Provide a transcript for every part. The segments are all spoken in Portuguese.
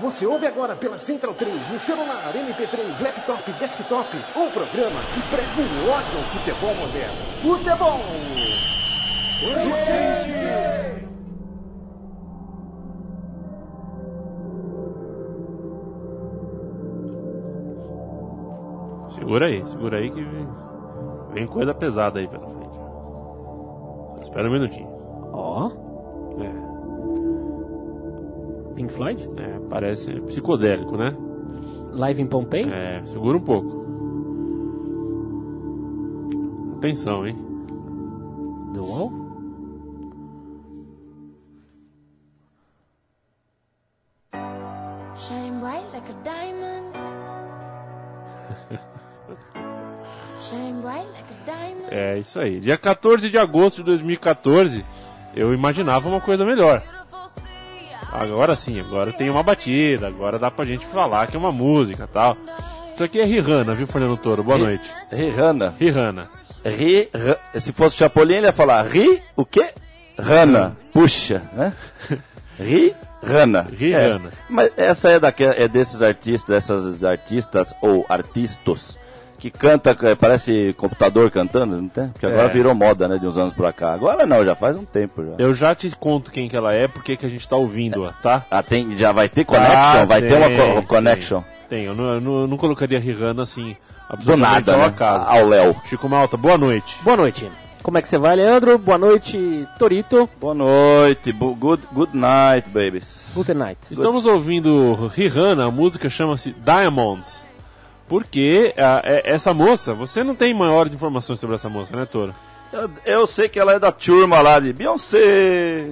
Você ouve agora pela Central 3, no celular, MP3, laptop, desktop, um programa que prega o ódio ao futebol moderno. Futebol! Urgente! Segura aí, segura aí que vem, vem coisa pesada aí pela frente. Espera um minutinho. Ó, É, Pink Floyd? é, parece psicodélico, né? Live em Pompeii? É, segura um pouco. Atenção, hein? The Wall? Shine bright like a diamond. Shine bright like a diamond. É isso aí. Dia 14 de agosto de 2014, eu imaginava uma coisa melhor. Agora sim, agora tem uma batida, agora dá pra gente falar que é uma música tal. Isso aqui é Rihanna, viu, Fernando Toro? Boa noite. Rihanna. Rihanna. Ri, se fosse Chapolin, ele ia falar Ri, o quê? Rana. Puxa, né? Ri, Rana. Rihanna. É, mas essa é, daque, é desses artistas, dessas artistas ou artistas que canta, é, parece computador cantando, não tem? Porque agora É. virou moda, né, de uns anos pra cá. Agora não, já faz um tempo já. Eu já te conto quem que ela é, porque que a gente tá ouvindo, tá? Ah, tem, já vai ter connection? Ah, vai ter uma co- tem, connection? Tem, eu não, eu não, eu não colocaria Rihanna assim, Do nada, ao né? acaso. Ao Léo. Chico Malta, boa noite. Boa noite. Como é que você vai, Leandro? Boa noite, Torito. Boa noite, bu- good, good night, babies. Good night. Estamos ouvindo Rihanna, a música chama-se Diamonds. Porque ah, é- essa moça, você não tem maiores informações sobre essa moça, né, Toro? Eu, eu sei que ela é da turma lá de Beyoncé.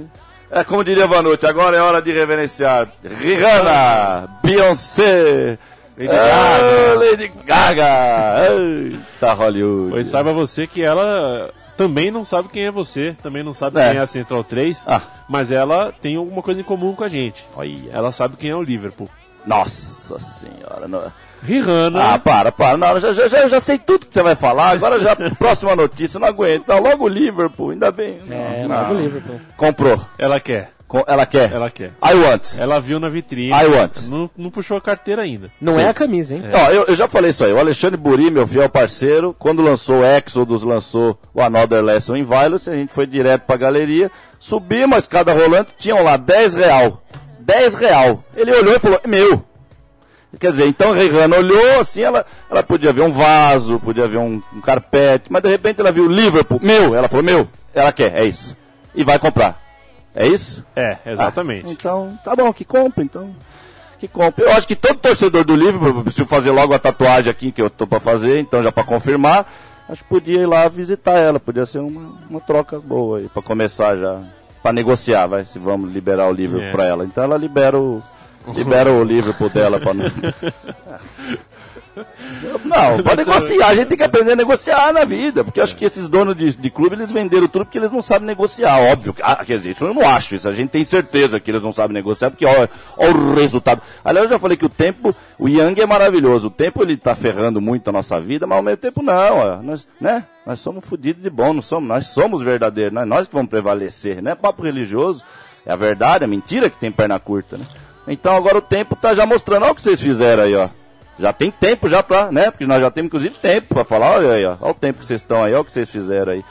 É como diria Vanucci, agora é hora de reverenciar Rihanna, Beyoncé, Lady ah, Gaga. Lady Gaga, Eita Hollywood. Pois saiba você que ela também não sabe quem é você, também não sabe É. quem é a Central 3, Ah. mas ela tem alguma coisa em comum com a gente. Olha. Ela sabe quem é o Liverpool. Nossa senhora. não- Rihanna, Ah, para, para. Não, já, já, já, eu já sei tudo que você vai falar. Agora já, próxima notícia, não aguento. Não, logo o Liverpool, ainda bem. É, Não. logo o Liverpool. Comprou. ela quer, Com- ela quer. ela quer. I want. Ela viu na vitrine, I want. não, não puxou a carteira ainda. Não Sim. é a camisa, hein? Ó, eu, eu já falei isso aí. O Alexandre Buri, meu fiel parceiro, quando lançou o Exodus, lançou o Another Lesson in Violence, a gente foi direto pra galeria, subimos a escada rolando, tinham lá 10 real. 10 real. Ele olhou e falou, é meu. Quer dizer, então a Rihanna olhou assim, ela, ela podia ver um vaso, podia ver um, um carpete, mas de repente ela viu Liverpool, meu. Ela falou, meu. Ela quer, é isso. E vai comprar. É isso? É, exatamente. Ah, então, tá bom, que compre, então. Que compre. Eu acho que todo torcedor do Liverpool, preciso fazer logo a tatuagem aqui que eu tô pra fazer, então já pra confirmar, acho que podia ir lá visitar ela, podia ser uma, uma troca boa aí, pra começar já, pra negociar, vai, se vamos liberar o Liverpool É. pra ela. Então ela libera o, libera o Liverpool dela pra não... Não, pode negociar, a gente tem que aprender a negociar na vida, porque eu acho que esses donos de, de clube, eles venderam tudo porque eles não sabem negociar, óbvio. Ah, quer dizer, isso eu não acho, isso a gente tem certeza que eles não sabem negociar, porque ó o resultado. Aliás, eu já falei que o tempo, o Yang é maravilhoso, o tempo ele tá ferrando muito a nossa vida, mas ao mesmo tempo não, ó, nós, né? Nós somos fodidos de bom, não somos, nós somos verdadeiros, nós, nós que vamos prevalecer, não é papo religioso, é a verdade, a mentira que tem perna curta, né? Então agora o tempo tá já mostrando, olha o que vocês fizeram aí, ó. Já tem tempo já pra, né? Porque nós já temos inclusive tempo pra falar, olha aí, ó. Olha o tempo que vocês estão aí, olha o que vocês fizeram aí.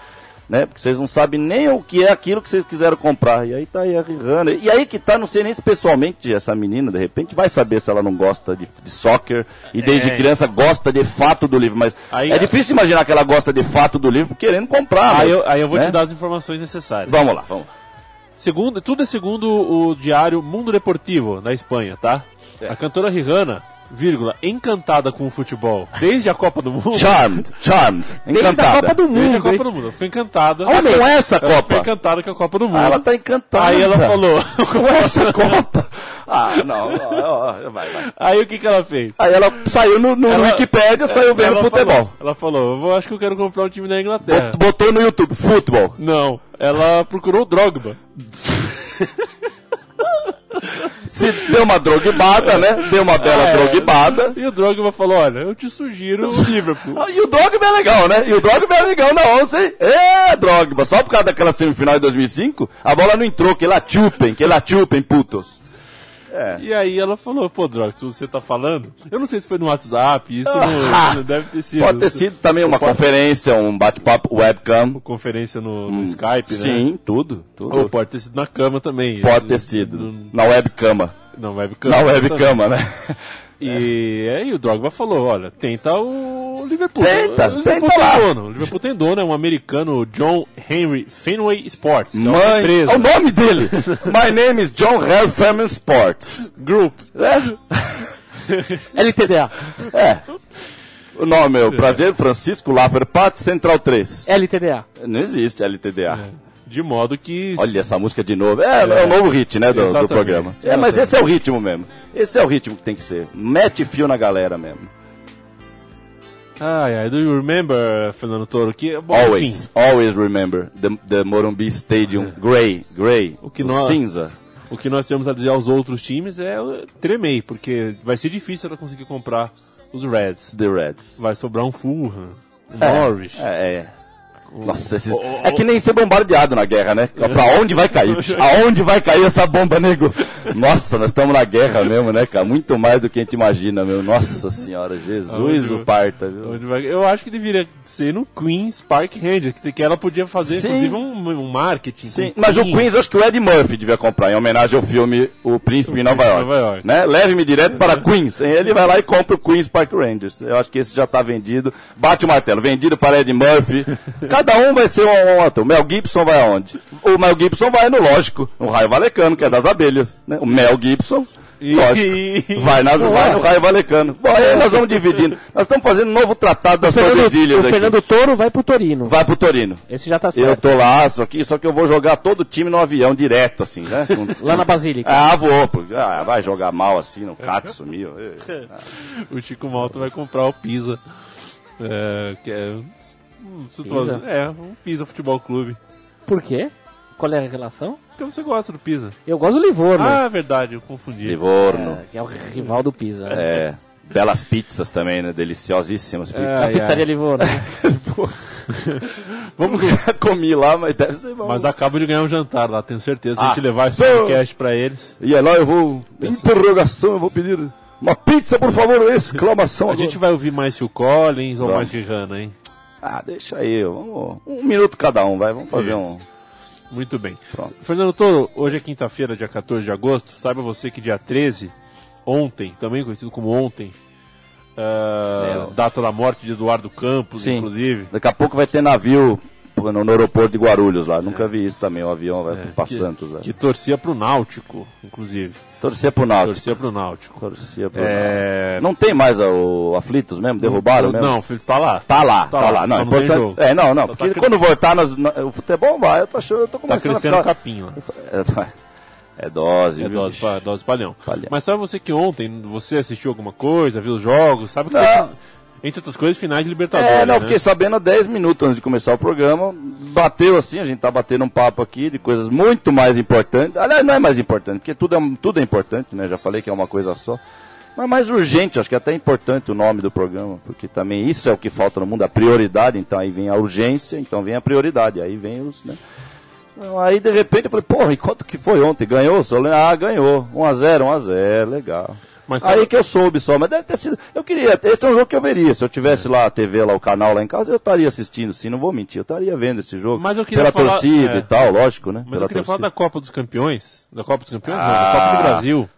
Né? Porque vocês não sabem nem o que é aquilo que vocês quiseram comprar. E aí tá aí a Rihanna. E aí que tá, não sei nem se pessoalmente essa menina, de repente, vai saber se ela não gosta de, de soccer e desde É. criança gosta de fato do livro. Mas Aí- é difícil imaginar que ela gosta de fato do livro querendo comprar. Aí mas, eu, aí eu vou né? te dar as informações necessárias. Vamos lá, vamos. Segundo, tudo é segundo o diário Mundo Deportivo, da Espanha, tá? É. A cantora Rihanna, vírgula, encantada com o futebol, desde a Copa do Mundo. Charmed, charmed, Desde encantada. a Copa do Desde a Mundo, Copa do Mundo. Ficou encantada. Ah, com essa Ela ficou Copa? encantada com a Copa do Mundo. Ah, ela tá encantada. Aí ela falou. Com essa Copa. Ah, não, ó, ó, vai, vai. Aí o que, que ela fez? Aí ela saiu no, no Ela- Wikipédia, saiu vendo ela futebol. Falou, ela falou, eu acho que eu quero comprar um time da Inglaterra. Bot- Botou no YouTube, futebol. Não, ela procurou o Drogba. Se deu uma drogbada, né? Deu uma bela É. drogbada. E o Drogba falou, olha, eu te sugiro o Liverpool. Ah, E o Drogba é legal, né? E o Drogba é legal na onça, hein? É, Drogba. Só por causa daquela semifinal de 2005, a bola não entrou, que lá chupem, que lá chupem, putos. E aí ela falou, pô, se você tá falando, eu não sei se foi no WhatsApp, isso não, não deve ter sido. Pode ter sido também uma conferência, um bate-papo webcam. Conferência no, no Skype, né? Sim, tudo, tudo. Ou pode ter sido na cama também. Pode ter sido. Na webcama. Na webcam. Na webcama, né? E aí o Drogba falou, olha, tenta o Liverpool. Tenta, o Liverpool tenta lá. tem dono. O Liverpool tem dono, é um americano, John Henry Fenway Sports, que é Mãe, empresa. é o nome dele. My name is John Hell Family Sports. Group. LTDA. É. O nome é o Prazer Francisco Laffer Pat Central 3. LTDA. Não existe LTDA. De modo que... Olha essa música de novo. É, é, o novo hit, né, do, do Exatamente. programa. É, mas esse é o ritmo mesmo. Esse é o ritmo que tem que ser. Mete fio na galera mesmo. Ai, ai, do you remember, Fernando Toro, que... Bom, Always, enfim, always remember the, the Morumbi Stadium Grey, Grey, O que o nós- cinza. o que nós temos a dizer aos outros times é uh, tremei, porque vai ser difícil ela conseguir comprar os Reds. The Reds. Vai sobrar um Fulham, um Norwich. É, é. Nossa, esses... é que nem ser bombardeado na guerra, né? Pra onde vai cair? Aonde vai cair essa bomba, nego? Nossa, nós estamos na guerra mesmo, né, cara? Muito mais do que a gente imagina, meu. Nossa senhora, Jesus o parta, viu? Vai- Eu acho que deveria ser no Queen's Park Ranger, que, ela podia fazer, Sim. inclusive, um, um marketing. Sim, mas o Queens, acho que o Ed Murphy devia comprar, em homenagem ao filme O Príncipe em Nova York. York. Né? Leve-me direto para Queens. Ele vai lá e compra o Queens Park Rangers. Eu acho que esse já está vendido. Bate o martelo, vendido para Ed Murphy. Cada um vai ser um, um. O Mel Gibson vai aonde? O Mel Gibson vai no lógico, no Raio Valecano, que é das abelhas. Né? O Mel Gibson. Lógico. Vai, nas, vai no Raio Valecano. Bom, aí nós vamos dividindo. Nós estamos fazendo um novo tratado das Tordesilhas o aqui. Fernando Toro vai pro Torino. Vai pro Torino. Esse já tá Eu certo. tô lá, só que, só que eu vou jogar todo o time no avião direto, assim, né? Com- Lá na Basílica. Ah, vou, ah, vai jogar mal assim, no Katsu, meu. O Chico Malta vai comprar o Pisa. É, que é, Pisa? é, um Pisa Futebol Clube. Por quê? Qual é a relação? Porque você gosta do Pisa. Eu gosto do Livorno. Ah, é verdade, eu confundi. Livorno. É, que é o rival do Pisa. né? É. Belas pizzas também, né? Deliciosíssimas pizzas. A Ai, pizzaria ai. Livorno. Vamos Comi lá, mas deve ser bom. Mas acabo de ganhar um jantar lá, tenho certeza. Se a Ah, gente levar esse podcast pra eles. E é lá eu vou. Interrogação, eu vou pedir. Uma pizza, por favor, exclamação. A agora. gente vai ouvir mais Phil Collins ou Vamos. mais Rihanna, hein? Ah, deixa aí, vamos. Um minuto cada um, vai. Vamos fazer um. Muito bem. Pronto. Fernando Toro, hoje é quinta-feira, dia 14 de agosto. Saiba você que dia 13, ontem, também conhecido como ontem, ah, É. data da morte de Eduardo Campos, Sim. inclusive. Daqui a pouco vai ter navio no, no aeroporto de Guarulhos lá. Nunca vi isso também. O avião vai pra que, Santos lá. que torcia pro Náutico, inclusive. Torcia pro Náutico. Torcia pro Náutico. Torcia pro É... Náutico. Não tem mais o Aflitos mesmo? Derrubaram mesmo? Não, o filho tá lá. Tá lá, tá, Tá lá. lá, Não, não importante. É, não, não. Só Porque tá quando voltar na- o futebol vai, eu tô achando, eu tô Tá começando crescendo a o ficar... capim lá. É, é dose, É viu, dose, pra, dose palhão. Palhão. Mas sabe você que ontem você assistiu alguma coisa, viu os jogos? Sabe que entre outras coisas, finais de Libertadores. É, não, né? fiquei sabendo há 10 minutos antes de começar o programa. Bateu assim, a gente tá batendo um papo aqui de coisas muito mais importantes. Aliás, não é mais importante, porque tudo é, tudo é importante, né? Já falei que é uma coisa só. Mas mais urgente, acho que é até importante o nome do programa, porque também isso é o que falta no mundo, a prioridade. Então aí vem a urgência, então vem a prioridade, aí vem os. Né? Então, Aí de repente eu falei, porra, e quanto que foi ontem? Ganhou? Ah, ganhou. 1x0, 1x0, legal. Mas sabe- Aí que eu soube só, mas deve ter sido. Eu queria, esse é um jogo que eu veria. Se eu tivesse lá a TV, lá, o canal lá em casa, eu estaria assistindo, sim, não vou mentir, eu estaria vendo esse jogo. Mas eu queria Pela falar- torcida é. e tal, lógico, né? Mas Pela eu queria falar torcida. da Copa dos Campeões. Da Copa dos Campeões, não, Ah. da Copa do Brasil.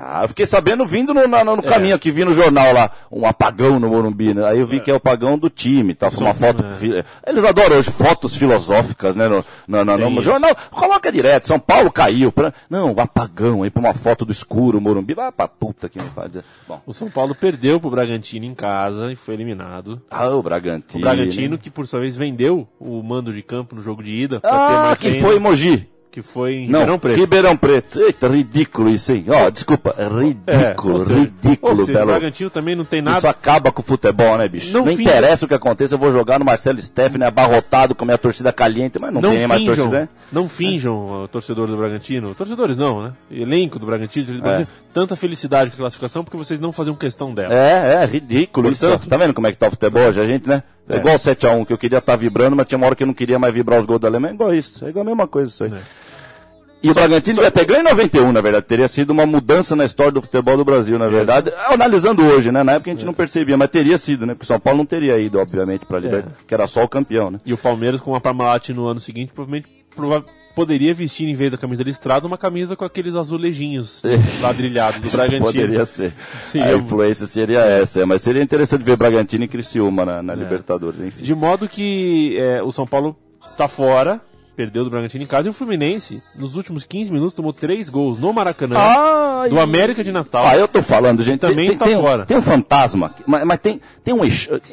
Ah, eu fiquei sabendo vindo no, na- no É. caminho aqui, vi no jornal lá, um apagão no Morumbi, né? Aí eu vi que é o apagão do time, tá? Com uma foto. é. Eles adoram hoje fotos filosóficas, né? No, no, no, no jornal. Coloca direto, São Paulo caiu. Pra... Não, o apagão aí, pra uma foto do escuro, Morumbi. Vai pra puta que me faz. Bom. O São Paulo perdeu pro Bragantino em casa e foi eliminado. Ah, o Bragantino. O Bragantino, que por sua vez vendeu o mando de campo no jogo de ida. pra ter Ah, mais que renda. foi Mogi. Que foi em Não, Ribeirão Preto. Ribeirão Preto. Eita, ridículo isso aí. Ó, desculpa, É, ridículo, ou seja, ridículo, seja, o Belo. Bragantino também não tem nada. Isso acaba com o futebol, né, bicho? Não Não, interessa o que aconteça, eu vou jogar no Marcelo Stephanie abarrotado com a minha torcida caliente, mas não, não tem mais finjam, torcida, né? não finjam, o torcedor do Bragantino, torcedores não, né? Elenco do Bragantino, do Bragantino, tanta felicidade com a classificação porque vocês não faziam questão dela. É, é, ridículo Portanto- isso. Tá vendo como é que tá o futebol hoje? A gente, né? É, É. igual o 7x1, que eu queria estar vibrando, mas tinha uma hora que eu não queria mais vibrar os gols da Alemanha. É igual isso. É igual a mesma coisa isso aí. É. E o Bragantino devia ter ganho em 91, na verdade. Teria sido uma mudança na história do futebol do Brasil, na verdade. Analisando hoje, né? Na época a gente não percebia, mas teria sido, né? Porque o São Paulo não teria ido, obviamente, pra Libertadores, que era só o campeão, né? E o Palmeiras com a Parmalat no ano seguinte provavelmente prova- poderia vestir em vez da camisa listrada uma camisa com aqueles azulejinhos ladrilhados do Bragantino. Poderia ser. Seria- A influência seria essa, é, mas seria interessante ver Bragantino e Criciúma na, na Libertadores, enfim. De modo que é, o São Paulo tá fora, perdeu do Bragantino em casa, e o Fluminense, nos últimos 15 minutos, tomou três gols no Maracanã, Ai. do América de Natal. Ah, eu tô falando, gente. Também tem, está tem, fora. Tem um fantasma, mas, mas tem, tem um.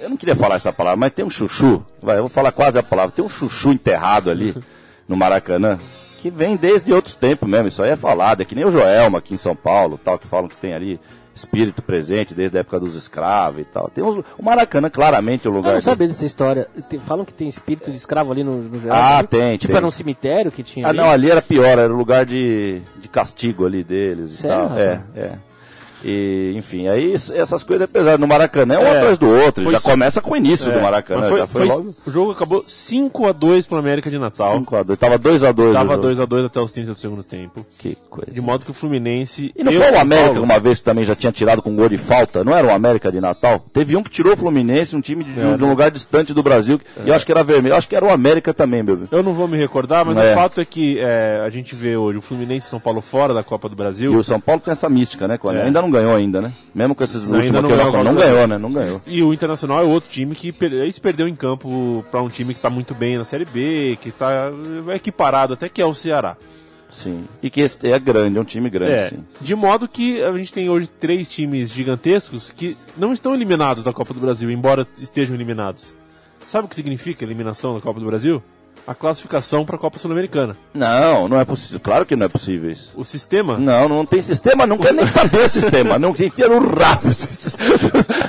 Eu não queria falar essa palavra, mas tem um chuchu. Vai, eu vou falar quase a palavra. Tem um chuchu enterrado ali no Maracanã. Que vem desde outros tempos mesmo, isso aí é falado, é que nem o Joelma aqui em São Paulo, tal, que falam que tem ali espírito presente desde a época dos escravos e tal. Tem uns, o Maracanã claramente é o Eu lugar não dele. sabia dessa história. Tem- falam que tem espírito de escravo ali no, no geral. Ah, ali. tem, Tipo, tem. era um cemitério que tinha Ah, ali? não, ali era pior, era o lugar de, de castigo ali deles e tal. É, é. E, enfim, aí es- essas coisas pesadas. No Maracanã é um É, atrás do outro. Já c- começa com o início do É, Maracanã. mas foi- foi, foi- O jogo acabou 5x2 pro América de Natal. 5x2. Tava 2x2. Tava 2x2 até os 30 do segundo tempo. Que coisa. De modo que o Fluminense. E não foi o América que Paulo- uma vez também já tinha tirado com gol de falta? Não era o América de Natal? Teve um que tirou o Fluminense, um time de, É, de um lugar distante do Brasil. E eu acho que era vermelho. Eu acho que era o América também, meu. Eu não vou me recordar, mas É. o fato é que é, a gente vê hoje o Fluminense e São Paulo fora da Copa do Brasil. E o São Paulo tem essa mística, né? É. Ainda não ganhou ainda, né? Mesmo com esses Ainda últimos não ganhou não ganhou, né? Não ganhou. E o Internacional é outro time que esse perdeu em campo para um time que está muito bem na Série B, que está equiparado até que é o Ceará. Sim. E que é grande, é um time grande, É, sim. de modo que a gente tem hoje três times gigantescos que não estão eliminados da Copa do Brasil, embora estejam eliminados. Sabe o que significa eliminação da Copa do Brasil? A classificação para a Copa Sul-Americana. Não, não é possível. Claro que não é possível isso. O sistema Não, não tem sistema, não quero nem saber o sistema. Não se enfia no rabo.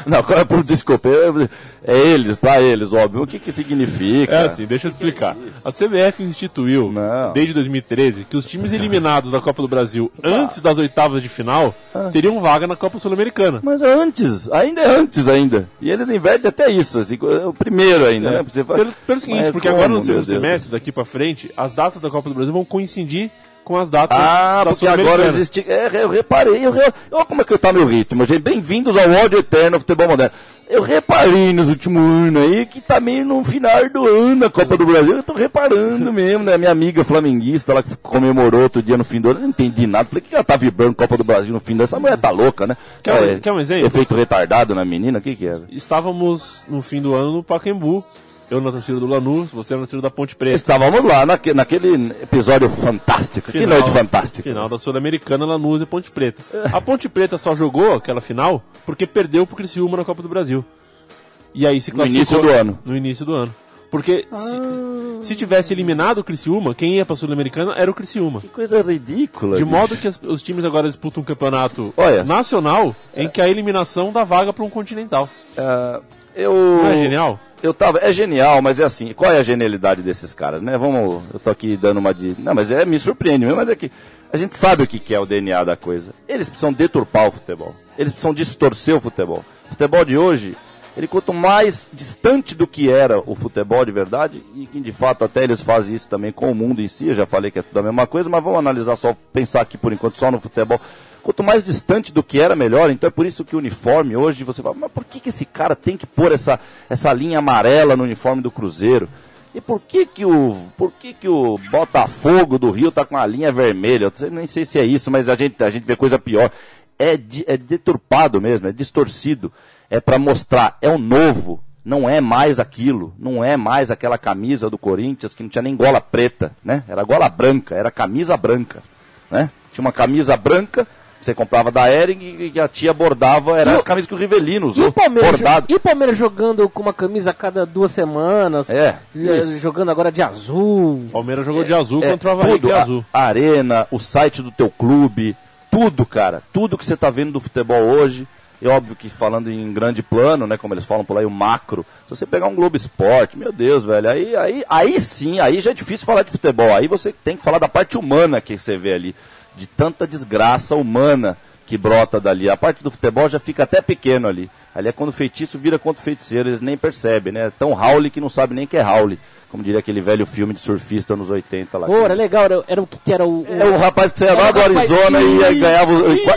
Não, agora por desculpa. É, é eles, pra eles, óbvio. O que que significa? É assim, deixa eu explicar. A CBF instituiu, Não. desde 2013, que os times eliminados da Copa do Brasil antes das oitavas de final teriam vaga na Copa Sul-Americana. Mas é antes, ainda é antes ainda. E eles invertem até isso, assim, o primeiro ainda, né? Você fala- Pelo, pelo seguinte, porque como, agora segundo Deus? Semestre, daqui pra frente, as datas da Copa do Brasil vão coincidir com as datas Ah, da porque agora existe. É, eu reparei, eu re... olha como é que tá meu ritmo, gente. Bem-vindos ao ódio eterno futebol moderno. Eu reparei nos últimos anos aí que tá meio no final do ano a Copa do Brasil. Eu tô reparando mesmo, né? Minha amiga flamenguista lá que comemorou outro dia no fim do ano, eu não entendi nada. Falei, o que ela tá vibrando Copa do Brasil no fim do ano? Essa mulher tá louca, né? Quer um- quer um exemplo? Efeito retardado na menina, o que que é? Estávamos no fim do ano no Pacaembu. Eu na torcida do Lanús, você na torcida da Ponte Preta. Estávamos lá naque- naquele episódio fantástico. que noite fantástica. Final da Sul-Americana, Lanús e Ponte Preta. A Ponte Preta só jogou aquela final porque perdeu pro Criciúma na Copa do Brasil. E aí se No classificou... início do ano. No início do ano. Porque se, se tivesse eliminado o Criciúma, quem ia pra Sul-Americana era o Criciúma. Que coisa ridícula. De bicho. modo que as- os times agora disputam um campeonato Olha. nacional em que a eliminação dá vaga para um continental. Ah, eu. Não é genial? Eu tava, é genial, mas é assim, qual é a genialidade desses caras, né? Vamos, eu tô aqui dando uma de, não, mas é me surpreende mesmo, mas é que a gente sabe o que que é o DNA da coisa. Eles precisam deturpar o futebol. Eles precisam distorcer o futebol. O futebol de hoje, ele quanto mais distante do que era o futebol de verdade, e que de fato até eles fazem isso também com o mundo em si, eu já falei que é tudo a mesma coisa, mas vamos analisar só, pensar aqui por enquanto só no futebol. Quanto mais distante do que era, melhor. Então é por isso que o uniforme hoje você fala, mas por que, que esse cara tem que pôr essa, essa linha amarela no uniforme do Cruzeiro? E por que que o, por que que o Botafogo do Rio tá com a linha vermelha? Eu nem sei se é isso, mas a gente, a gente vê coisa pior. É, de- é deturpado mesmo, é distorcido. É para mostrar, é o novo, não é mais aquilo, não é mais aquela camisa do Corinthians que não tinha nem gola preta, né? Era gola branca, era camisa branca, né? Tinha uma camisa branca, você comprava da Ering e que a tia bordava, era E as camisas que o Rivelino E usou, o, Palmeiras, bordado. e o Palmeiras jogando com uma camisa a cada duas semanas, É, eh, isso. jogando agora de azul. Palmeiras jogou de azul É, contra o Havaí, tudo, é a- azul. A, arena, o site do teu clube, tudo, cara. Tudo que você tá vendo do futebol hoje. É óbvio que falando em grande plano, né? Como eles falam por aí, o macro. Se você pegar um Globo Esporte, meu Deus, velho, aí, aí, aí sim, aí já é difícil falar de futebol. Aí você tem que falar da parte humana que você vê ali. De tanta desgraça humana que brota dali. A parte do futebol já fica até pequeno ali. Ali é quando o feitiço vira contra o feiticeiro, eles nem percebem, né? É tão Raul que não sabe nem que é Raul. Como diria aquele velho filme de surfista nos 80 lá. Pô, era legal, era, era o que era o... É o rapaz que saía lá do Arizona e, ganhava,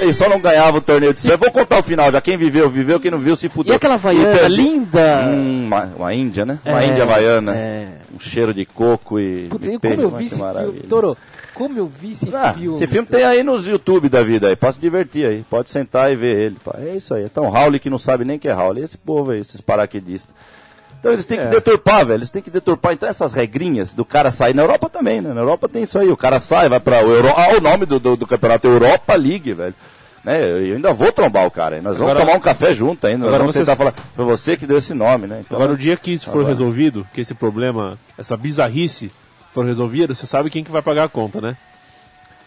e só não ganhava o torneio de surf. Vou contar o final já. Quem viveu, viveu. Quem não viu, se fudeu. E aquela havaiana E linda? Hum, uma, uma índia, né? Uma É, índia havaiana. é. Um cheiro de coco e. Puta, de como eu vi esse filme. Toro, como eu vi esse Ah, filme. esse filme tem aí nos YouTube da vida aí, pode se divertir aí, pode sentar e ver ele. pá. É isso aí, é tão Raul que não sabe nem que é Raul. Esse povo aí, esses paraquedistas. Então eles têm que deturpar, velho, eles têm que deturpar. Então essas regrinhas do cara sair, na Europa também, né? Na Europa tem isso aí, o cara sai, vai pra Euro... Ah, o nome do, do, do campeonato é Europa League, velho. Né? Eu ainda vou trombar o cara, hein? nós vamos Agora- tomar um café junto ainda, nós Agora vamos sentar e falar, foi você que deu esse nome, né? Então, Agora, o dia que isso for Agora. resolvido, que esse problema, essa bizarrice for resolvida, você sabe quem que vai pagar a conta, né?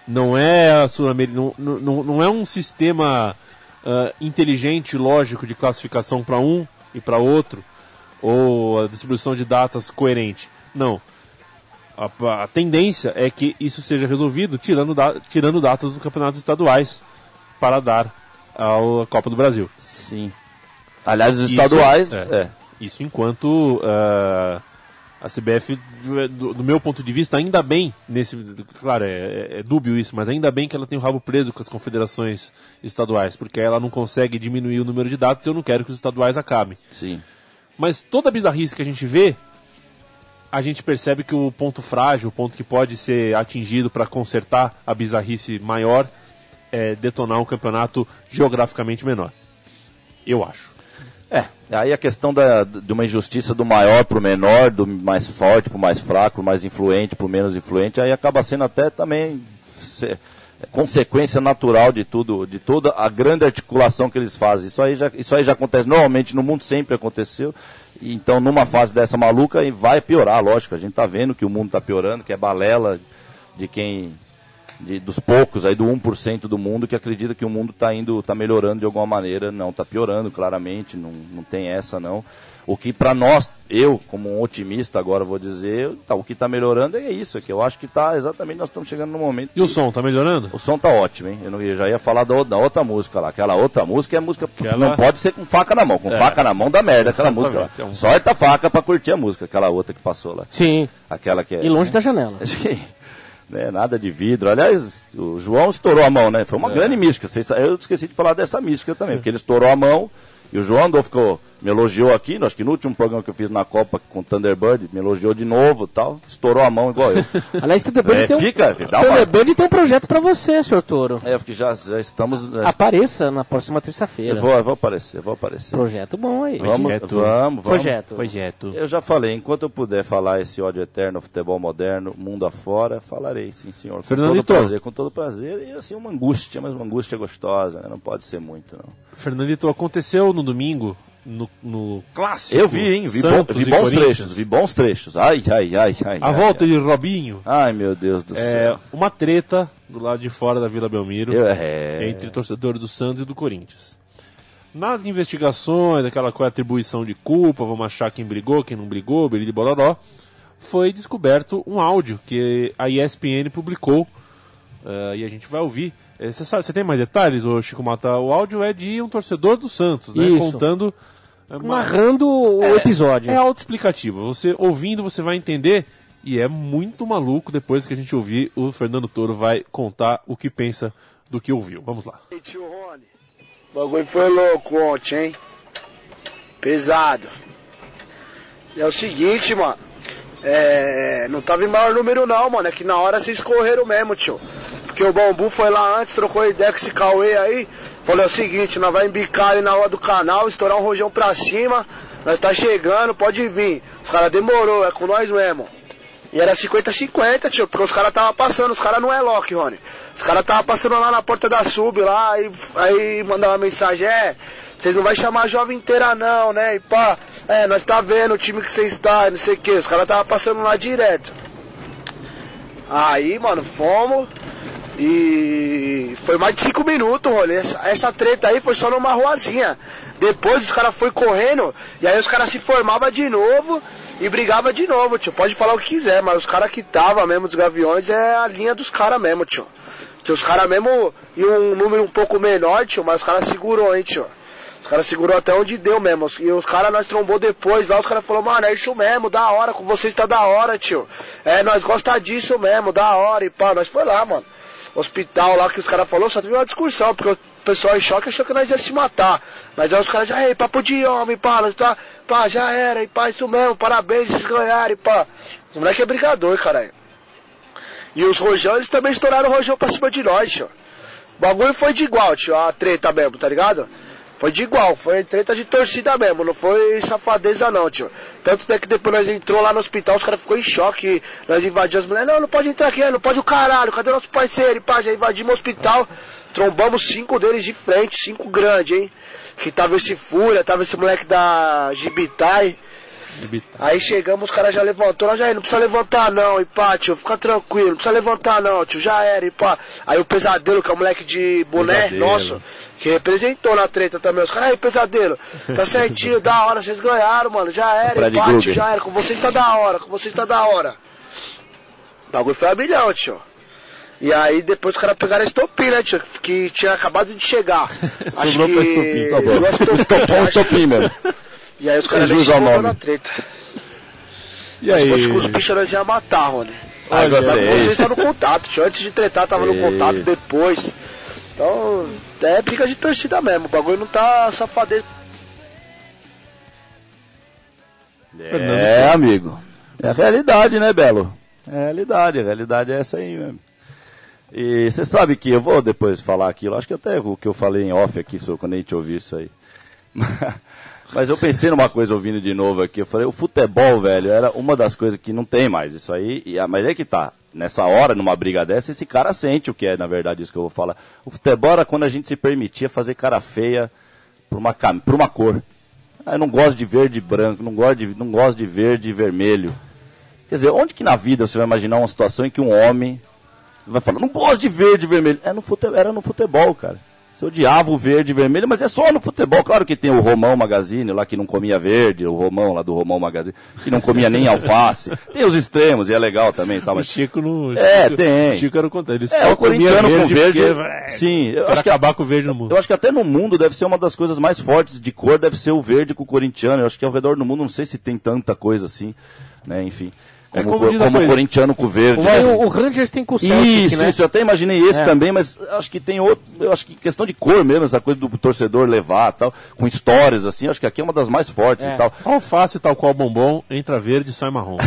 Não é a Sul-América, não, não, não é um sistema ah, inteligente, lógico de classificação para um e para outro, ou a distribuição de datas coerente. Não. A, a tendência é que isso seja resolvido tirando, da, tirando datas dos campeonatos estaduais para dar à Copa do Brasil. sim. Aliás, os Isso- estaduais, é. é. Isso enquanto ah, a CBF, do, do meu ponto de vista, ainda bem, nesse, claro, é, é- é dúbio isso, mas ainda bem que ela tem o rabo preso com as confederações estaduais, porque ela não consegue diminuir o número de datas e eu não quero que os estaduais acabem. sim. Mas toda a bizarrice que a gente vê, a gente percebe que o ponto frágil, o ponto que pode ser atingido para consertar a bizarrice maior, é detonar um campeonato geograficamente menor. Eu acho. É, aí a questão da, de uma injustiça do maior pro menor, do mais forte pro mais fraco, do mais influente pro menos influente, aí acaba sendo até também se- consequência natural de tudo, de toda a grande articulação que eles fazem. Isso aí já, isso aí já acontece normalmente no mundo, sempre aconteceu. Então, numa fase dessa maluca, vai piorar, lógico. A gente tá vendo que o mundo tá piorando, que é balela de quem de- dos poucos aí do 1% do mundo que acredita que o mundo está indo, tá melhorando de alguma maneira, não está piorando, claramente, não, não tem essa não. O que para nós, eu como um otimista agora vou dizer, tá, o que está melhorando é isso, é que eu acho que tá exatamente nós estamos chegando no momento. E o que- som, tá melhorando? o som tá ótimo, hein? Eu, não, eu já ia falar da, outra- da outra música lá. Aquela outra música é música. Aquela- Não pode ser com faca na mão. Com faca na mão dá merda aquela música lá. É um- Solta a faca pra curtir a música, aquela outra que passou lá. Sim, Aquela que é. e longe da janela. né, nada de vidro. Aliás, o João estourou a mão, né? Foi uma grande mística. Eu esqueci de falar dessa mística também, porque ele estourou a mão e o João andou, ficou, me elogiou aqui, acho que no último programa que eu fiz na Copa com o Thunderbird, me elogiou de novo tal. Estourou a mão igual eu. Aliás, Thunderbird É, tem um, fica, uma- Thunderbird tem um projeto pra você, senhor Toro. é, porque já, já estamos. já- Apareça na próxima terça-feira. eu, vou, eu vou aparecer, vou aparecer. Projeto bom aí. Vamos, Projeto. vamos, vamos. Projeto. Projeto. Eu já falei, enquanto eu puder falar esse ódio eterno, futebol moderno, mundo afora, falarei, sim, senhor. Com todo prazer, com todo prazer. E assim, uma angústia, mas uma angústia gostosa, né? Não pode ser muito, não. Fernandito, aconteceu no domingo, no, no clássico. Eu vi, hein? Vi, bom- vi bons trechos, vi bons trechos. Ai, ai, ai, ai. A ai, volta ai. de Robinho. Ai, meu Deus do É, céu. uma treta do lado de fora da Vila Belmiro Eu, é... entre torcedores do Santos e do Corinthians. Nas investigações, aquela coisa, atribuição de culpa, vamos achar quem brigou, quem não brigou, berili bororó, foi descoberto um áudio que a ESPN publicou eh, e a gente vai ouvir. Eh, Você sabe, você tem mais detalhes, ô Chico Mata? O áudio é de um torcedor do Santos, né? Isso. Contando. uma- Narrando o episódio. é autoexplicativo. Você ouvindo, você vai entender. E é muito maluco depois que a gente ouvir. O Fernando Toro vai contar o que pensa do que ouviu. Vamos lá. Ei, tio Rony. O bagulho foi louco ontem, hein? Pesado. É o seguinte, mano. É. Não tava em maior número não, mano. É que na hora vocês correram mesmo, tio. Porque o Bambu foi lá antes, trocou ideia com esse Cauê aí. Falou o seguinte, nós vai embicar ali na hora do canal, estourar um rojão pra cima. Nós tá chegando, pode vir. Os caras demorou, é com nós mesmo. E era 50-50, tio, porque os caras tava passando, os caras não é Loki, Rony. Os caras tava passando lá na porta da sub lá, e aí mandava mensagem, é, vocês não vai chamar a jovem inteira não, né? E pá, é, nós tá vendo o time que vocês tá, não sei o que, os caras tava passando lá direto. Aí, mano, fomos. E foi mais de 5 minutos, rolê. Essa, essa treta aí foi só numa ruazinha. Depois os caras foi correndo e aí os caras se formavam de novo e brigava de novo, tio. Pode falar o que quiser, mas os caras que tava mesmo dos gaviões é a linha dos caras mesmo, tio. Tio, os caras mesmo e um número um pouco menor, tio, mas os caras segurou, hein, tio. Os caras segurou até onde deu mesmo. E os caras nós trombou depois lá, os caras falaram, mano, é isso mesmo, da hora, com vocês tá da hora, tio. É, nós gosta disso mesmo, da hora, e pá, nós foi lá, mano. Hospital lá que os caras falaram, só teve uma discussão, porque o pessoal em choque achou que nós ia se matar. Mas aí os caras já, ei, papo de homem, pá, tá, pá, já era, e pá, isso mesmo, parabéns, vocês ganharam, e pá. Os moleque é brigador, caralho. E os rojão, eles também estouraram o rojão pra cima de nós, tio. O bagulho foi de igual, tio, a treta mesmo, tá ligado? Foi de igual, foi treta de torcida mesmo, não foi safadeza não, tio. Tanto é que depois nós entrou lá no hospital, os caras ficou em choque, nós invadimos as mulheres, não, não pode entrar aqui, não pode o caralho, cadê nosso parceiro? E pá, já invadimos o hospital, trombamos cinco deles de frente, cinco grandes, hein? Que tava esse Fúria, tava esse moleque da Gibitai. Aí chegamos, os caras já levantou, nós já aí, não precisa levantar não, e pá, tio, fica tranquilo, não precisa levantar não, tio, já era, e pá. Aí o pesadelo, que é o moleque de boné, Pesadelo. nosso, que representou na treta também, os caras, aí, pesadelo, tá certinho, da hora, vocês ganharam, mano, já era, e pá, tio, já era, com vocês tá da hora, com vocês tá da hora. O bagulho foi a milhão, tio. E aí depois os caras pegaram a estopim, né, tio, que tinha acabado de chegar. Acho Sobrou pra estopim, que... Sobrou. Estopim, estopim mesmo. E aí os caras se envolveram nome. na treta. E aí? Fosse com os bichos, nós ia matar, Rony. Ah, Sabe, gostei. Você está no contato, tio. Antes de tretar, tava no contato, depois. Então, é briga de torcida mesmo. O bagulho não tá safadeza. É, amigo. É a realidade, né, Belo? É a realidade, a realidade é essa aí mesmo. E você sabe que eu vou depois falar aquilo, acho que até o que eu falei em off aqui, só quando a gente ouvir isso aí. Mas eu pensei numa coisa ouvindo de novo aqui, eu falei, o futebol, velho, era uma das coisas que não tem mais isso aí, e, mas é que tá, nessa hora, numa briga dessa, esse cara sente o que é, na verdade, isso que eu vou falar. O futebol era quando a gente se permitia fazer cara feia por uma, por uma cor. Ah, eu não gosto de verde e branco, não gosto de, não gosto de verde e vermelho. Quer dizer, onde que na vida você vai imaginar uma situação em que um homem vai falar, não gosto de verde e vermelho? É no fute- era no futebol, cara. Você odiava o verde e vermelho, mas é só no futebol. Claro que tem o Romão Magazine lá que não comia verde, o Romão lá do Romão Magazine, que não comia nem alface. Tem os extremos, e é legal também, tá? O Mas... Chico no. É, Chico, tem. O Chico era o contrário. Ele É, só o corintiano com verde. porque, sim, eu acho que acabar com o verde no mundo. eu acho que até no mundo deve ser uma das coisas mais fortes de cor, deve ser o verde com o corintiano. Eu acho que ao redor do mundo não sei se tem tanta coisa assim, né? Enfim. É Como, como a como o coisa. corintiano com o verde. O, né? o, o Rangers tem com o Celtic, Isso, né? isso, eu até imaginei esse É. também, mas acho que tem outro, eu acho que questão de cor mesmo, essa coisa do torcedor levar tal, com histórias assim, acho que aqui é uma das mais fortes É. e tal. Alface, tal qual bombom, entra verde e sai marrom.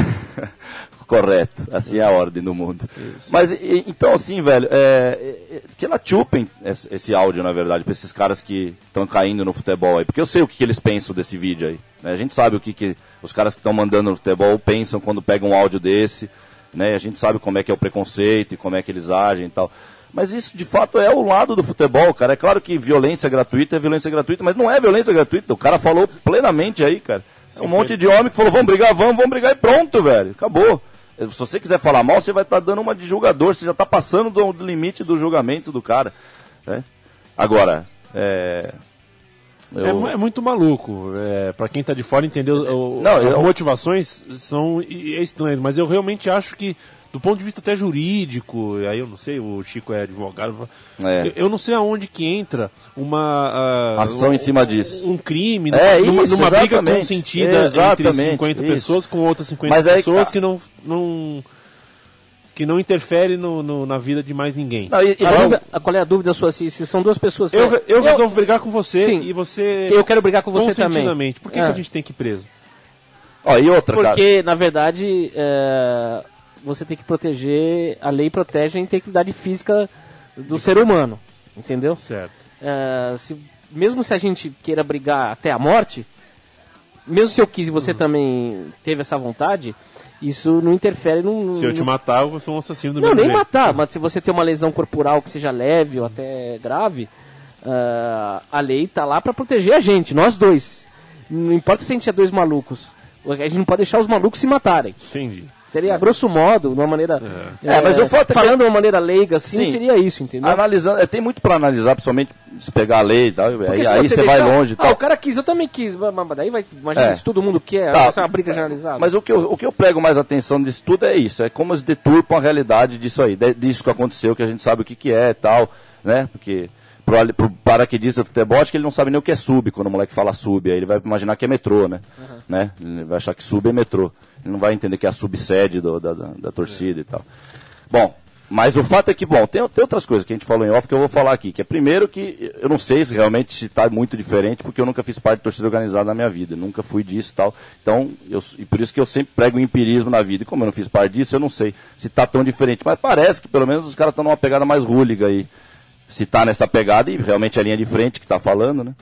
Correto, assim é a ordem do mundo. Mas e- então assim, velho, é, é, que ela chupem esse, esse áudio, na verdade, pra esses caras que estão caindo no futebol aí, porque eu sei o que, que eles pensam desse vídeo aí. né? A gente sabe o que, que os caras que estão mandando no futebol pensam quando pegam um áudio desse, né? A gente sabe como é que é o preconceito e como é que eles agem e tal. Mas isso de fato é o lado do futebol, cara. É claro que violência gratuita é violência gratuita, mas não é violência gratuita. O cara falou plenamente aí, cara. É um monte de homem que falou, vamos brigar, vamos, vamos brigar e pronto, velho. Acabou. Se você quiser falar mal, você vai estar dando uma de julgador, você já está passando do, do limite do julgamento do cara. né? Agora, é. Eu- É, é muito maluco. É, para quem tá de fora entender, o- Não, as eu- motivações são é estranhas, mas eu realmente acho que, do ponto de vista até jurídico, aí eu não sei, o Chico é advogado, É. eu, eu não sei aonde que entra uma Ação um- em cima disso. Um crime, É, numa, isso, numa briga exatamente. consentida entre Exatamente, 50 isso. pessoas com outras 50 Mas aí- pessoas que não, não que não interfere no, no- na vida de mais ninguém. Não, e- e dúvida- a- qual é a dúvida sua? Se, se são duas pessoas... que- Eu, eu resolvo brigar com você Sim. e você. Eu quero brigar com você também. Por que, que É. a gente tem que ir preso? Ó, e outra, cara. Porque, na verdade, é, você tem que proteger, a lei protege a integridade física do ser humano, entendeu? Certo. É, se- mesmo se a gente queira brigar até a morte, mesmo se eu quis e você também teve essa vontade, isso não interfere no. Se eu te matar, eu sou um assassino do Não, nem matar, mas se você tem uma lesão corporal que seja leve ou até grave, ah, a lei tá lá pra proteger a gente, nós dois. Não importa se a gente é dois malucos. A gente não pode deixar os malucos se matarem. Entendi. Seria, grosso modo, de uma maneira. É, mas o fato é que- Falando de uma maneira leiga assim, Sim. seria isso, entendeu? Analisando, é, tem muito pra analisar, principalmente se pegar a lei e tal. Porque Aí, aí você vai deixar- longe e Ah, tal. o cara quis, eu também quis. Mas mas daí vai. Imagina É. se todo mundo quer. Tá. Vai ser uma briga generalizada. Mas o que, eu, o que eu prego mais atenção disso tudo é isso, é como eles deturpam a realidade disso aí, disso que aconteceu, que a gente sabe o que, que é e tal, né? Porque pro, pro paraquedista do futebol, acho que ele não sabe nem o que é sub, quando o moleque fala sub, aí ele vai imaginar que é metrô, né? né? Ele vai achar que sub é metrô. Ele não vai entender que é a subsede do- da, da, da torcida e tal. Bom, mas o fato é que, bom, tem, tem outras coisas que a gente falou em off que eu vou falar aqui. Que é primeiro que eu não sei se realmente se está muito diferente, porque eu nunca fiz parte de torcida organizada na minha vida. Nunca fui disso e tal. Então, eu, e por isso que eu sempre prego o empirismo na vida. E como eu não fiz parte disso, eu não sei se está tão diferente. Mas parece que pelo menos os caras estão numa pegada mais rúliga aí. Se tá nessa pegada, e realmente é a linha de frente que tá falando, né?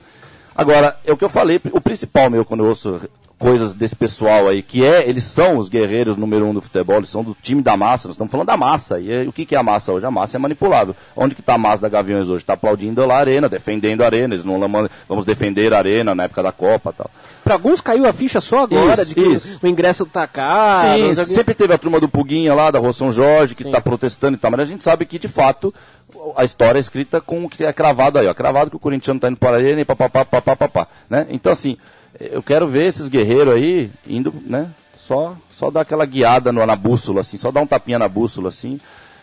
Agora, é o que eu falei, o principal meu quando eu ouço coisas desse pessoal aí, que é, eles são os guerreiros número um do futebol, eles são do time da massa, nós estamos falando da massa. E é- o que, que é a massa hoje? A massa é manipulável. Onde que está a massa da Gaviões hoje? Está aplaudindo lá a arena, defendendo a arena, eles não vamos defender a arena na época da Copa e tal. Pra alguns caiu a ficha só agora Isso, de que isso. o ingresso tá caro. Sim, sempre teve a turma do Puguinha lá, da Rua São Jorge, que está protestando e tal, mas a gente sabe que, de fato, a história é escrita com o que é cravado aí, ó. Cravado que o corintiano tá indo para a arena e papapá, papapá, né? Então, assim, eu quero ver esses guerreiros aí indo, né? Só, só dar aquela guiada no- na bússola, assim, só dar um tapinha na bússola, assim,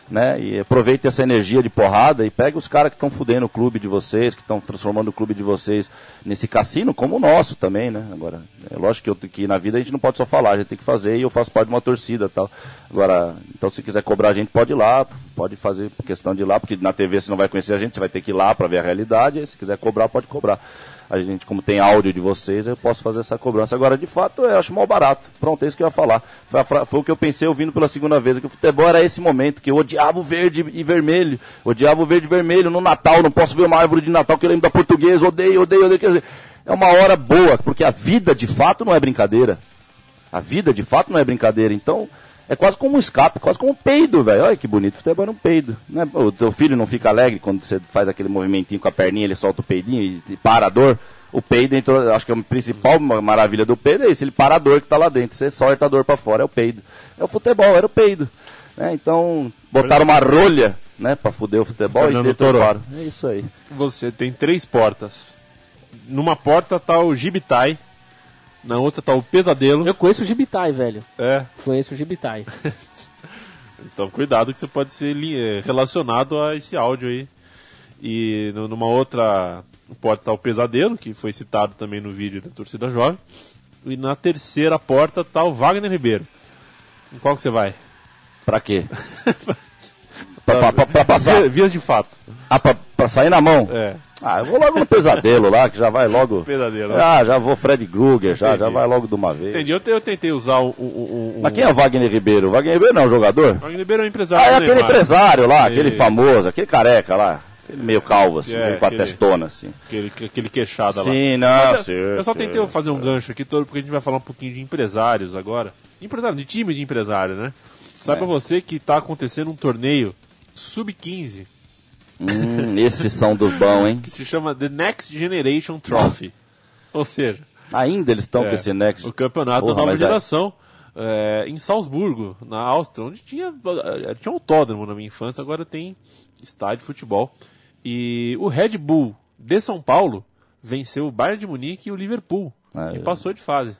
né? E aproveite essa energia de porrada e pega os caras que estão fudendo o clube de vocês, que estão transformando o clube de vocês nesse cassino, como o nosso também, né? Agora, é lógico que, eu, que na vida a gente não pode só falar, a gente tem que fazer e eu faço parte de uma torcida tal. Agora, então se quiser cobrar a gente, pode ir lá, pode fazer questão de ir lá, porque na TV você não vai conhecer a gente, você vai ter que ir lá para ver a realidade, e se quiser cobrar, pode cobrar. A gente, como tem áudio de vocês, eu posso fazer essa cobrança. Agora, de fato, eu acho mal barato. Pronto, é isso que eu ia falar. Foi, foi o que eu pensei ouvindo pela segunda vez, que o futebol era esse momento, que eu odiava o verde e vermelho. Odiava o verde e vermelho no Natal, não posso ver uma árvore de Natal que eu lembro da portuguesa, odeio, odeio, odeio. Quer dizer, é uma hora boa, porque a vida, de fato, não é brincadeira. A vida, de fato, não é brincadeira. Então, é quase como um escape, quase como um peido, velho. Olha que bonito, futebol é um peido. Né? O teu filho não fica alegre quando você faz aquele movimentinho com a perninha, ele solta o peidinho e, para a dor. O peido, entrou, acho que a principal ma- maravilha do peido é isso, ele para a dor que tá lá dentro. Você solta a dor para fora, é o peido. É o futebol, era o peido. né? Então, botaram uma rolha, né, pra fuder o futebol Fernando e deturparam. É isso aí. Você tem três portas. Numa porta tá o Gibitai, na outra tá o Pesadelo. Eu conheço o Gibitai, velho. É, Conheço o Gibitai. então cuidado que você pode ser eh, relacionado a esse áudio aí. E numa outra porta tá o Pesadelo, que foi citado também no vídeo da torcida jovem. E na terceira porta tá o Wagner Ribeiro. Em qual que você vai? Pra quê? pra, pra- pra- pra passar. Via- Vias de fato. Ah, pra, pra sair na mão? É. Ah, eu vou logo no pesadelo lá, que já vai logo. Pesadelo. Ah, já vou Fred Krueger, já, já vai logo de uma vez. Entendi. Eu, eu tentei usar o. o, o, o Mas quem é o Wagner Ribeiro? O Wagner Ribeiro não é um jogador? Wagner Ribeiro é um empresário. Ah, é aquele Neymar. empresário lá, aquele E- famoso, aquele careca lá. Aquele meio calvo, assim, É, meio com a aquele- testona, assim. Aquele, aquele queixada lá. Sim, não, Mas eu- senhor, Eu só senhor, tentei fazer um gancho aqui todo, porque a gente vai falar um pouquinho de empresários agora. Empresário, de time de empresário, né? Saiba É. você que tá acontecendo um torneio sub-15 Hum, esses são dos bons, hein? que se chama The Next Generation Trophy. Ou seja, Ainda eles estão é, com esse Next. o campeonato Porra, da nova é- geração é, em Salzburgo, na Áustria, onde tinha, eh, tinha autódromo na minha infância, agora tem estádio de futebol. E o Red Bull de São Paulo venceu o Bayern de Munique e o Liverpool. Ah, e é. passou de fase.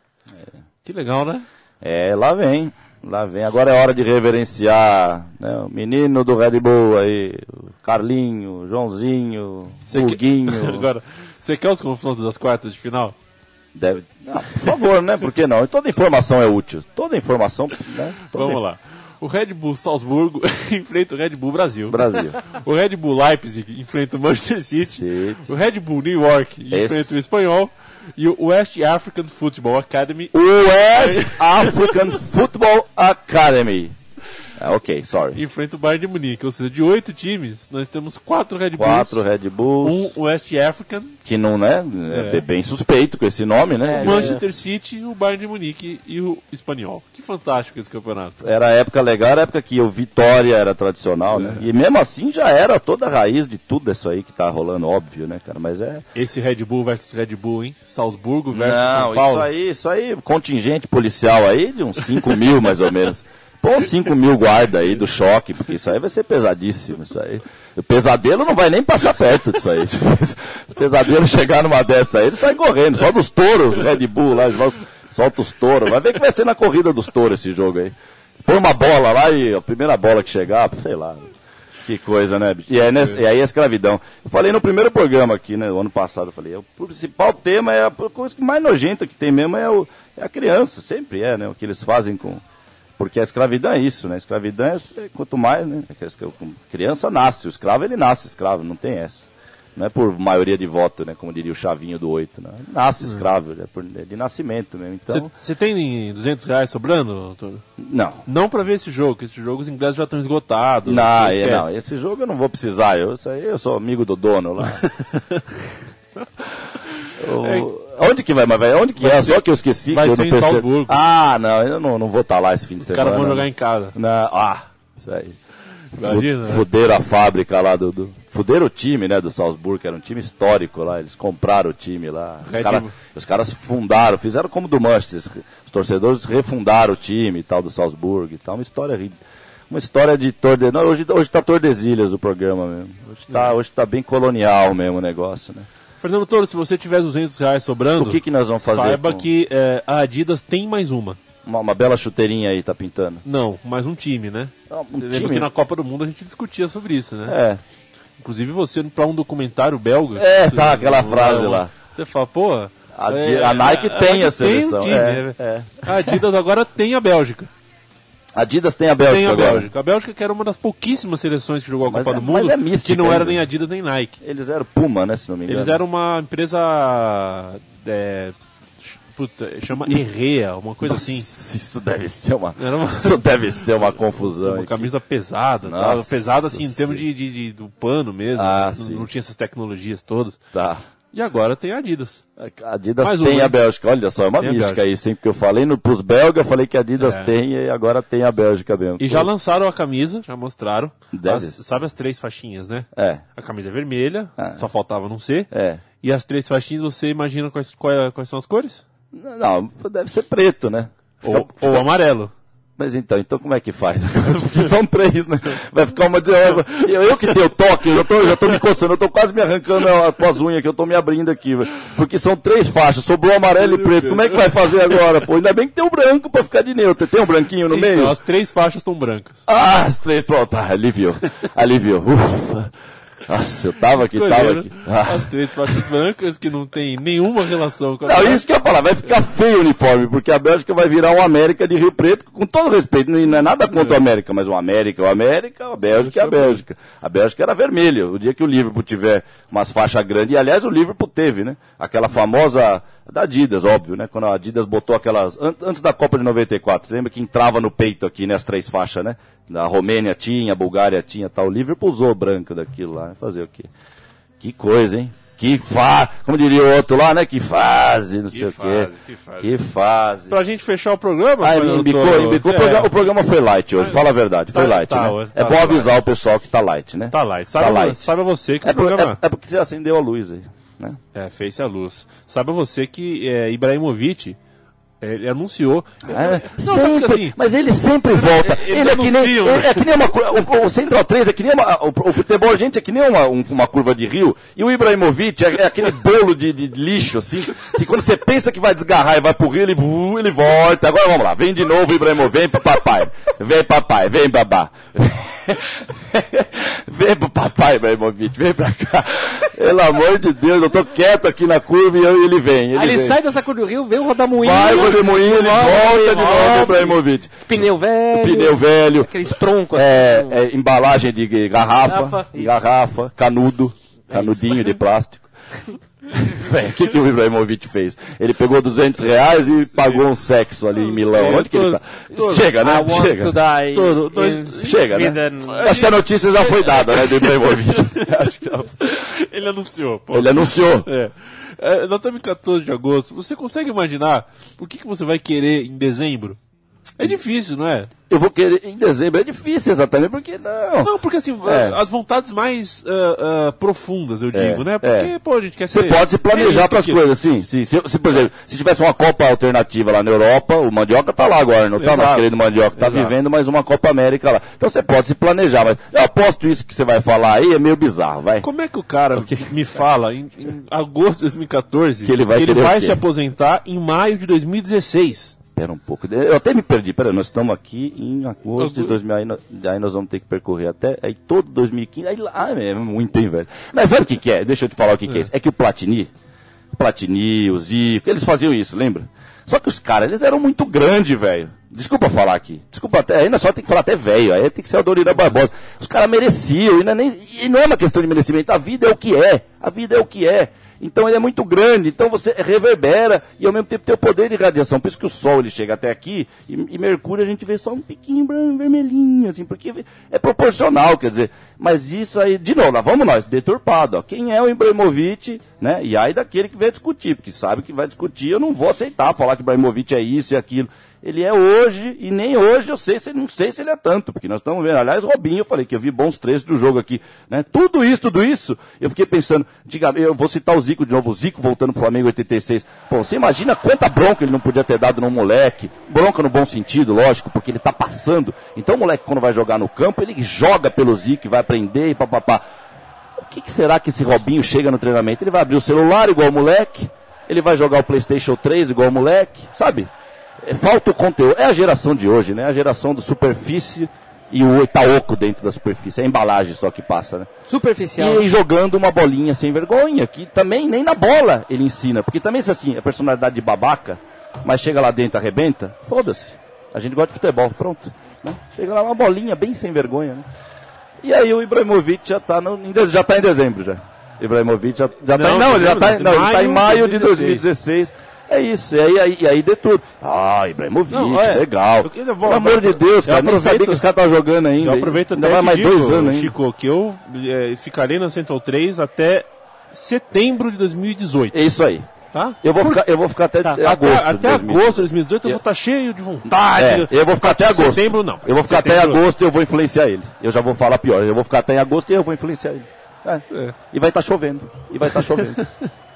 Que legal, né? É, lá vem. Lá vem. Agora é hora de reverenciar né, o menino do Red Bull aí, Carlinho, Joãozinho, Huguinho. Agora, você quer os confrontos das quartas de final? Deve... Ah, por favor, né? Por que não? Toda informação é útil. Toda informação, né? Toda Vamos lá. O Red Bull Salzburgo enfrenta o Red Bull Brasil. Brasil. O Red Bull Leipzig enfrenta o Manchester City. City. O Red Bull New York Esse. enfrenta o Espanhol. E o West African Football Academy O West African Football Academy. Ah, ok, sorry. enfrenta o Bayern de Munique. Ou seja, de oito times, nós temos quatro Red Bulls, Quatro Red Bulls, um West African, que não, né? É, É. bem suspeito com esse nome, né? Manchester City, o Bayern de Munique e o Espanhol. Que fantástico esse campeonato. Era a época legal, era a época que o Vitória era tradicional, né? É. E mesmo assim já era toda a raiz de tudo isso aí que tá rolando, óbvio, né, cara? Mas é. Esse Red Bull versus Red Bull, hein? Salzburgo versus Não, São Paulo. isso aí, isso aí, contingente policial aí de uns 5 mil mais ou menos. Põe uns 5 mil guarda aí do choque, porque isso aí vai ser pesadíssimo, isso aí. O pesadelo não vai nem passar perto disso aí. Se o pesadelo chegar numa dessa aí, ele sai correndo. Só dos touros, Red Bull lá, solta os touros. Vai ver que vai ser na corrida dos touros esse jogo aí. Põe uma bola lá e a primeira bola que chegar, sei lá. Que coisa, né? bicho? E, é nesse- e aí a escravidão. Eu falei no primeiro programa aqui, né? Ano passado, eu falei, o principal tema é a coisa mais nojenta que tem mesmo é, o- é a criança, sempre é, né? O que eles fazem com. Porque a escravidão é isso, né? A escravidão é, é quanto mais, né? É a criança nasce, o escravo ele nasce escravo, não tem essa. Não é por maioria de voto, né? Como diria o Chavinho do 8, né? Nasce escravo, é, por, é de nascimento mesmo. Então, Você tem 200 reais sobrando, doutor? não. Não pra ver esse jogo, que esse jogo os ingressos já estão esgotados. Não, Você é, não, esse jogo eu não vou precisar, eu, eu sou amigo do dono lá. O- Onde que vai, mas vai, onde que Vai é? ser- Só que eu esqueci vai que eu ser não em percebi. Salzburgo. Ah, não, eu não, não vou estar lá esse fim de Os semana. caras vão jogar em casa. Não, ah, isso aí. Imagina, né? Fuderam a fábrica lá do, do. Fuderam o time, né, do Salzburgo, que era um time histórico lá. Eles compraram o time lá. Os, cara- os caras fundaram, fizeram como do Manchester. Os torcedores refundaram o time e tal do Salzburgo e tal. Uma história ri- Uma história de Torde... Não, hoje, hoje tá Tordesilhas o programa mesmo. Hoje tá, hoje tá bem colonial mesmo o negócio, né? Fernando Toro, se você tiver 200 reais sobrando, O que, que nós vamos fazer? saiba com- que é, a Adidas tem mais uma. Uma, uma bela chuteirinha aí tá pintando. Não, mais um time, né? Não, um Lembra que na Copa do Mundo a gente discutia sobre isso, né? É. Inclusive você, pra um documentário belga... É, tá, aquela frase lá. Você fala, pô... A, é, a Nike tem a Nike seleção. um time, é, né? é. A Adidas agora tem a Bélgica. A Adidas tem a Bélgica tem a agora. Bélgica. A Bélgica que era uma das pouquíssimas seleções que jogou a Mas Copa é- do Mundo, mas é mística que não era nem Adidas nem Nike. Eles eram Puma, né, se não me engano. Eles eram uma empresa... é, puta, chama Herrea, uma coisa Nossa, assim. Isso deve ser uma, uma- isso deve ser uma confusão. Uma aqui. camisa pesada, tal, Nossa pesada assim, em termos de, de- de- do pano mesmo, Ah, não, sim. não tinha essas tecnologias todas. Tá. E agora tem a Adidas. A Adidas Mais tem uma, a né? Bélgica. Olha só, é uma a mística isso, hein? Porque eu falei no, pros belgas, falei que a Adidas É. tem e agora tem a Bélgica mesmo. E já lançaram a camisa, já mostraram. As- sabe as três faixinhas, né? É, A camisa é vermelha, Ah. só faltava não ser. é. E as três faixinhas, você imagina quais, qual- quais são as cores? Não, deve ser preto, né? Fica- Ou, ou amarelo. Mas então, então como é que faz? Porque são três, né? Vai ficar uma eu, eu que tenho toque, eu já tô, já tô me coçando, eu tô quase me arrancando com as unhas que eu tô me abrindo aqui, velho. porque são três faixas, sobrou amarelo e preto. Como é que vai fazer agora? Pô, ainda bem que tem o branco pra ficar de neutro. Tem um branquinho no Então, meio? as três faixas são brancas. Ah, as três, pronto, ah, aliviou. Aliviou. Ufa. Nossa, eu tava aqui, tava aqui. Ah. As três faixas brancas que não tem nenhuma relação com a Não, isso que eu ia falar, vai ficar feio o uniforme, porque a Bélgica vai virar um América de Rio Preto, com todo respeito, não é nada contra o América, mas o América é o América, a Bélgica é a Bélgica. A Bélgica era vermelha, o dia que o Liverpool tiver umas faixas grandes, e aliás o Liverpool teve, né? Aquela famosa, da Adidas, óbvio, né? Quando a Adidas botou aquelas, an- antes da Copa de 94, você lembra que entrava no peito aqui, né? As três faixas, né? Da Romênia tinha, a Bulgária tinha, tal, o Liverpool usou branca daquilo lá, né? Fazer o quê? Que coisa, hein? Que fa... Como diria o outro lá, né? Que fase, não sei o quê. fase, que fase. Que fase. Pra gente fechar o programa, Ah, embicou, embicou. é, O, programa, o programa foi light hoje, fala a verdade, foi Tá- light, tá, né? hoje é tá bom light. avisar o pessoal que tá light, né? Tá light. Saiba, light. saiba você que É, o programa... é- é porque você acendeu a luz aí, né? É, fez a luz. Saiba você que é, Ibrahimovic, ele anunciou... É, Não, sempre, assim, mas ele sempre volta. eles Ele é que nem, né? ele é que nem uma o, o Central 3 é que nem uma, o, o futebol, gente, é que nem uma, um- uma curva de rio. E o Ibrahimovic é, é aquele bolo de, de lixo, assim, que quando você pensa que vai desgarrar e vai pro rio, ele, uh, ele volta. Agora vamos lá, vem de novo, Ibrahimovic, vem pro papai. Vem papai, vem babá. vem pro papai, Ibrahimovic, vem pra cá. Pelo amor de Deus, eu tô quieto aqui na curva e eu- ele vem. Ele, Aí ele vem. sai dessa cor do rio, vem o rodamuinho. Vai, o Redemoinho, ele volta de novo, Ibrahimovic. Pneu velho. Pneu velho, Aqueles troncos. é, assim. é, embalagem de garrafa, Garrafa, garrafa, canudo, canudinho de plástico. O que, que o Ibrahimovic fez? Ele pegou 200 reais e pagou um sexo ali em Milão. Sim, Onde que ele tá? Chega, né? I want Chega. to die Todo- in dois- Chega, né? Acho que a notícia já foi dada, né, do Ibrahimovic. Acho que já foi. Ele anunciou, pô. Ele anunciou. É. É, nós estamos em 14 de agosto. Você consegue imaginar o que, que você vai querer em dezembro? É difícil, não é? Eu vou querer em dezembro. É difícil exatamente, porque não. Não, porque assim, É. as vontades mais ah, ah, profundas, eu digo, É, né? Porque, é. pô, a gente quer Você ser. pode se planejar É, para as coisas, sim. sim. Se, se, por exemplo, se tivesse uma Copa alternativa lá na Europa, o Mandioca tá lá agora, não tá, Exato. nosso querido Mandioca? Tá Exato. vivendo mais uma Copa América lá. Então você pode se planejar, mas eu aposto isso que você vai falar aí é meio bizarro, vai. Como é que o cara me fala em, em agosto de 2014 Que ele vai querer o quê? se aposentar em maio de 2016? Pera um pouco. Eu até me perdi. Pera, nós estamos aqui em agosto de Agosto. 2000. Aí, nós- aí nós vamos ter que percorrer até aí todo 2015. Aí lá é muito, hein, velho. Mas sabe o que, que é? Deixa eu te falar o que, que é isso. É que o Platini, o Platini, o Zico, eles faziam isso, lembra? Só que os caras, eles eram muito grandes, velho. Desculpa falar aqui. Desculpa até. Ainda só tem que falar até velho. Aí tem que ser a Dorina Barbosa. Os caras mereciam. E não, é nem, e não é uma questão de merecimento. A vida é o que é. A vida é o que é. Então ele é muito grande, então você reverbera e ao mesmo tempo tem o poder de radiação. Por isso que o Sol ele chega até aqui e, e Mercúrio a gente vê só um piquinho branco, vermelhinho, assim, porque é proporcional, quer dizer. Mas isso aí, de novo, lá vamos nós, deturpado. Ó. Quem é o Ibrahimovic, né? E aí daquele que vai discutir, porque sabe que vai discutir, eu não vou aceitar falar que Ibrahimovic é isso e aquilo. Ele é hoje, e nem hoje eu sei se não sei se ele é tanto, porque nós estamos vendo. Aliás, Robinho, eu falei que eu vi bons trechos do jogo aqui. Né? Tudo isso, tudo isso, eu fiquei pensando, diga, eu vou citar o Zico de novo, o Zico voltando pro Flamengo em 86. Pô, você imagina quanta bronca ele não podia ter dado no moleque. Bronca no bom sentido, lógico, porque ele tá passando. Então o moleque, quando vai jogar no campo, ele joga pelo Zico vai aprender e papapá. O que, que será que esse Robinho chega no treinamento? Ele vai abrir o celular igual o moleque? Ele vai jogar o PlayStation 3 igual o moleque? Sabe? É, falta o conteúdo. É a geração de hoje, né? A geração do superfície e o itaoco dentro da superfície. É a embalagem só que passa, né? Superficial. E aí jogando uma bolinha sem vergonha, que também nem na bola ele ensina. Porque também, se assim, a personalidade de babaca, mas chega lá dentro e arrebenta, foda-se. A gente gosta de futebol, pronto. né? Chega lá uma bolinha bem sem vergonha, né? E aí o Ibrahimovic já tá, de- já tá em dezembro já. Ibrahimovic já, já tá Não, em, não, ele já tá, não, ele tá em maio de 2016. É isso, e aí, aí, e aí tudo. Ah, Ibrahimovic, Não, é, legal. eu vou- Pelo amor de Deus, eu cara, nem sabia que esse cara tá jogando ainda. Eu aproveito até vai mais digo, dois anos ainda. Chico, que eu eh, ficarei na Central 3 até setembro de 2018, É isso aí. tá? Eu vou ficar, eu vou ficar até Tá. agosto. até até 2000. agosto de 2018 eu vou estar cheio de vontade. É, eu vou ficar até agosto. Setembro não. Eu vou ficar até Setembro- agosto e eu vou influenciar ele. Eu já vou falar pior. Eu vou ficar até agosto e eu vou influenciar ele. É. É. E vai estar chovendo. E vai estar chovendo.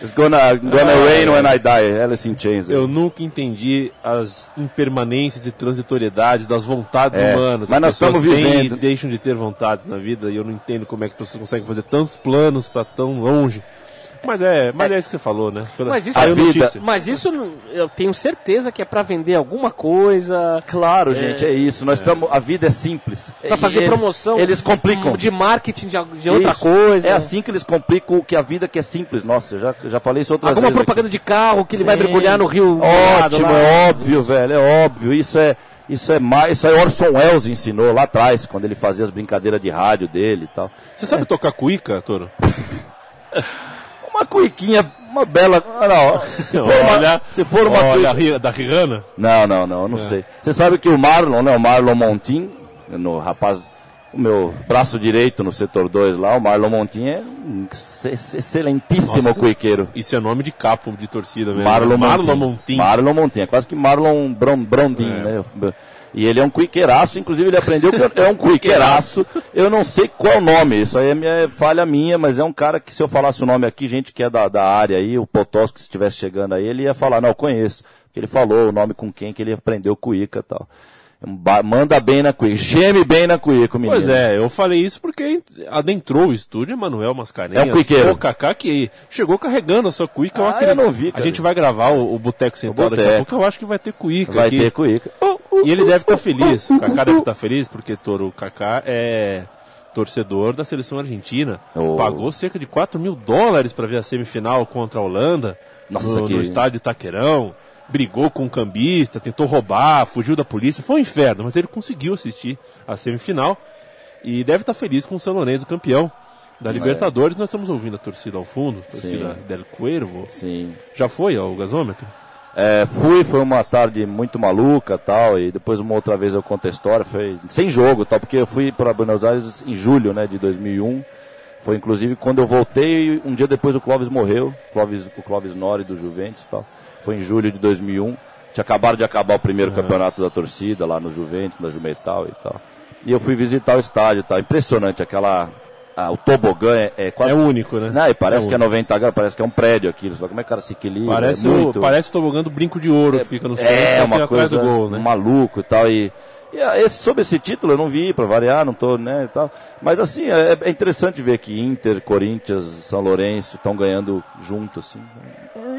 It's gonna, gonna rain when I die. Alice in Chains. Eu nunca entendi as impermanências e transitoriedades das vontades É, humanas. mas As nós estamos têm vivendo. e deixam de ter vontades na vida e eu não entendo como é que as pessoas conseguem fazer tantos planos para tão longe. Mas é, mas é isso que você falou, né? Pela- Mas isso A é vida- notícia. Mas isso não- eu tenho certeza que é pra vender alguma coisa, Claro, gente, é isso. Nós estamos. A vida é simples. pra fazer eles- promoção Eles complicam. de marketing de, de outra Isso. coisa. É assim que eles complicam o que a vida que é simples. Nossa, eu já, já falei isso outras Alguma vezes. aqui. propaganda de carro que ele vai Sim. mergulhar no rio. Ótimo, lá. é óbvio, velho, é óbvio. Isso é, isso é mais. Isso aí Orson Welles ensinou lá atrás, quando ele fazia as brincadeiras de rádio dele e tal. Você sabe tocar cuíca, Toro? Uma cuiquinha, uma bela. Não, se for olha, uma, se for uma olha, cuica- da Rihanna. Não, não, não, não sei. Você sabe que o Marlon, né? O Marlon Montin, no rapaz, o meu braço direito no setor 2 lá, o Marlon Montin é um ex- excelentíssimo Nossa. cuiqueiro. Isso é nome de capo de torcida mesmo. Marlon, Marlon Montin. Montin. Marlon Montin, é quase que Marlon Bron, Brondin, É. né? E ele é um cuiqueiraço, inclusive ele aprendeu que é um cuiqueiraço. Eu não sei qual o nome, isso aí é minha, falha minha, mas é um cara que se eu falasse o nome aqui, gente que é da, da área aí, o Potosco, se estivesse chegando aí, ele ia falar, não, eu conheço. Porque ele falou o nome com quem que ele aprendeu cuica e tal. Manda bem na cuica, geme bem na cuica, o menino. Pois é, eu falei isso porque adentrou o estúdio Emanuel Mascarenhas. É um cuiqueiro. O Kaká que chegou carregando a sua cuíca. Ah, eu não vi, A cara. gente vai gravar o, o Boteco Central daqui a pouco. Eu acho que vai ter cuíca Vai aqui. ter cuica. E ele deve estar feliz. O Kaká deve estar feliz porque Toro, o Kaká é torcedor da seleção argentina. Oh. Pagou cerca de 4 mil dólares para ver a semifinal contra a Holanda Nossa, no, que- no estádio Itaquerão. Brigou com um cambista, tentou roubar, fugiu da polícia. Foi um inferno, mas ele conseguiu assistir a semifinal. E deve estar feliz com o San Lourenço campeão. Da Libertadores nós estamos ouvindo a torcida ao fundo, a torcida Sim. Del Cuervo. Sim. Já foi ao gasômetro? É, fui, foi uma tarde muito maluca tal, e depois uma outra vez eu conto a história, foi sem jogo tal, porque eu fui para Buenos Aires em julho, né, de 2001. Foi inclusive quando eu voltei, um dia depois o Clóvis morreu, Clóvis, o Clóvis Nori do Juventus tal. Foi em julho de 2001. Tinha acabado de acabar o primeiro campeonato da torcida lá no Juventus, na Jumetal e tal. E eu fui visitar o estádio, tal. Impressionante aquela o tobogã é, é quase É único, né? Não, e parece É que é único. 90 graus, parece que é um prédio aquilo. Como é que o cara se equilibra? Parece, é o, muito... parece o tobogã do brinco de ouro que fica no centro, É, só que uma coisa do gol, né? maluco e tal. E, e ah, esse, sobre esse título eu não vi, pra variar, não tô, né, e tal. Mas assim, é, é interessante ver que Inter, Corinthians, São Lourenço estão ganhando junto, assim.